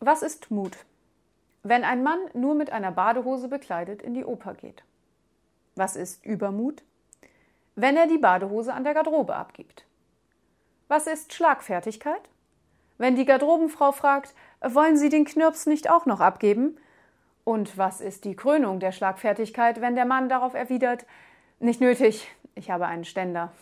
Was ist Mut? Wenn ein Mann nur mit einer Badehose bekleidet in die Oper geht. Was ist Übermut? Wenn er die Badehose an der Garderobe abgibt. Was ist Schlagfertigkeit? Wenn die Garderobenfrau fragt, wollen Sie den Knirps nicht auch noch abgeben? Und was ist die Krönung der Schlagfertigkeit, wenn der Mann darauf erwidert, nicht nötig, ich habe einen Ständer.